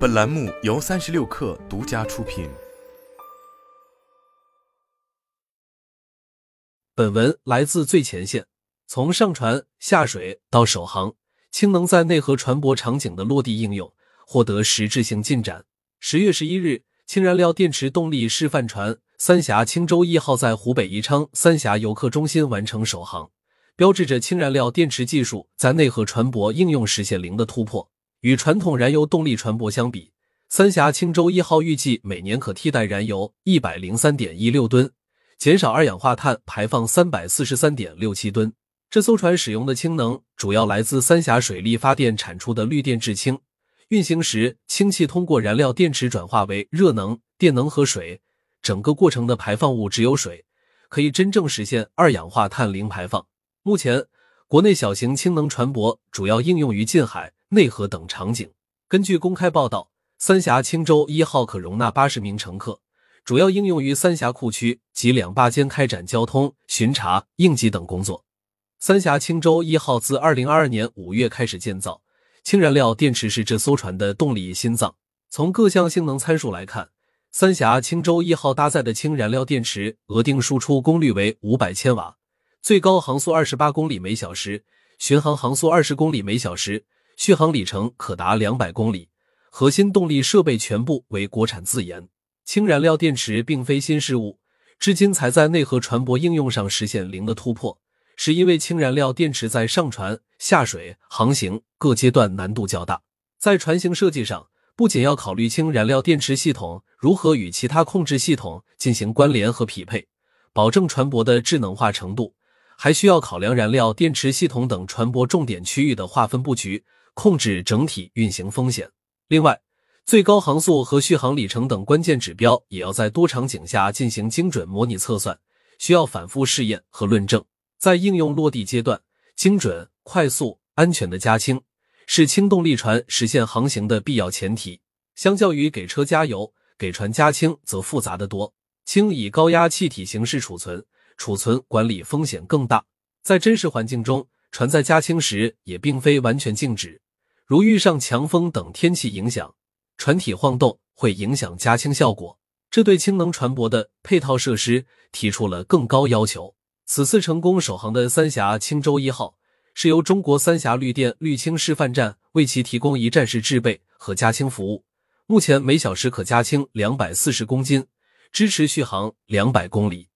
本栏目由三十六氪独家出品。本文来自最前线。从上船下水到首航，氢能在内核船舶场景的落地应用获得实质性进展。十月十一日，氢燃料电池动力示范船“三峡青州一号”在湖北宜昌三峡游客中心完成首航，标志着氢燃料电池技术在内核船舶应用实现零的突破。与传统燃油动力船舶相比，三峡青州一号预计每年可替代燃油一百零三点一六吨，减少二氧化碳排放三百四十三点六七吨。这艘船使用的氢能主要来自三峡水力发电产出的绿电制氢，运行时氢气通过燃料电池转化为热能、电能和水，整个过程的排放物只有水，可以真正实现二氧化碳零排放。目前，国内小型氢能船舶主要应用于近海。内河等场景。根据公开报道，三峡青州一号可容纳八十名乘客，主要应用于三峡库区及两坝间开展交通巡查、应急等工作。三峡青州一号自二零二二年五月开始建造，氢燃料电池是这艘船的动力心脏。从各项性能参数来看，三峡青州一号搭载的氢燃料电池额定输出功率为五百千瓦，最高航速二十八公里每小时，巡航航速二十公里每小时。续航里程可达两百公里，核心动力设备全部为国产自研。氢燃料电池并非新事物，至今才在内核船舶应用上实现零的突破，是因为氢燃料电池在上船、下水、航行各阶段难度较大。在船型设计上，不仅要考虑氢燃料电池系统如何与其他控制系统进行关联和匹配，保证船舶的智能化程度，还需要考量燃料电池系统等船舶重点区域的划分布局。控制整体运行风险。另外，最高航速和续航里程等关键指标也要在多场景下进行精准模拟测算，需要反复试验和论证。在应用落地阶段，精准、快速、安全的加氢是氢动力船实现航行的必要前提。相较于给车加油，给船加氢则复杂的多。氢以高压气体形式储存，储存管理风险更大。在真实环境中，船在加氢时也并非完全静止，如遇上强风等天气影响，船体晃动会影响加氢效果，这对氢能船舶的配套设施提出了更高要求。此次成功首航的三峡青州一号，是由中国三峡绿电绿氢示范站为其提供一站式制备和加氢服务，目前每小时可加氢两百四十公斤，支持续航两百公里。